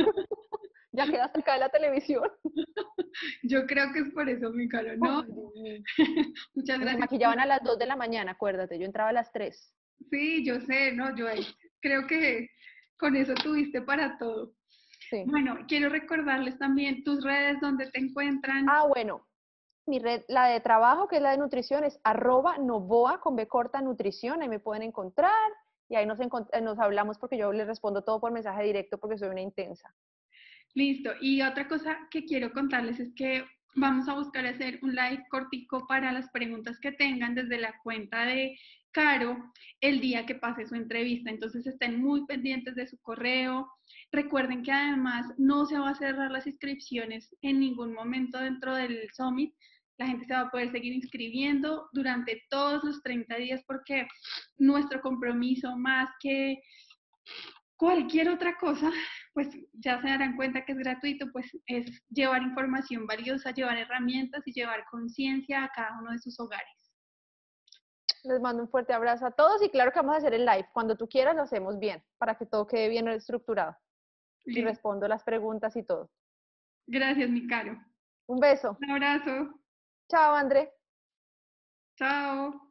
S2: ya quedaste acá de la televisión. [LAUGHS]
S1: Yo creo que es por eso, mi caro, ¿no? [LAUGHS]
S2: Muchas gracias. Me maquillaban a las 2 de la mañana, acuérdate, yo entraba a las 3.
S1: Sí, yo sé, ¿no? Yo creo que con eso tuviste para todo. Sí. Bueno, quiero recordarles también tus redes donde te encuentran.
S2: Ah, bueno, mi red, la de trabajo, que es la de nutrición, es arroba novoa con B corta nutrición, ahí me pueden encontrar y ahí nos, nos hablamos porque yo les respondo todo por mensaje directo porque soy una intensa.
S1: Listo. Y otra cosa que quiero contarles es que vamos a buscar hacer un live cortico para las preguntas que tengan desde la cuenta de Caro el día que pase su entrevista. Entonces estén muy pendientes de su correo. Recuerden que además no se va a cerrar las inscripciones en ningún momento dentro del summit. La gente se va a poder seguir inscribiendo durante todos los 30 días porque nuestro compromiso más que cualquier otra cosa, pues ya se darán cuenta que es gratuito, pues es llevar información valiosa, llevar herramientas y llevar conciencia a cada uno de sus hogares.
S2: Les mando un fuerte abrazo a todos y claro que vamos a hacer el live. Cuando tú quieras lo hacemos bien, para que todo quede bien estructurado. Y respondo las preguntas y todo.
S1: Gracias, mi caro.
S2: Un beso.
S1: Un abrazo.
S2: Chao, André.
S1: Chao.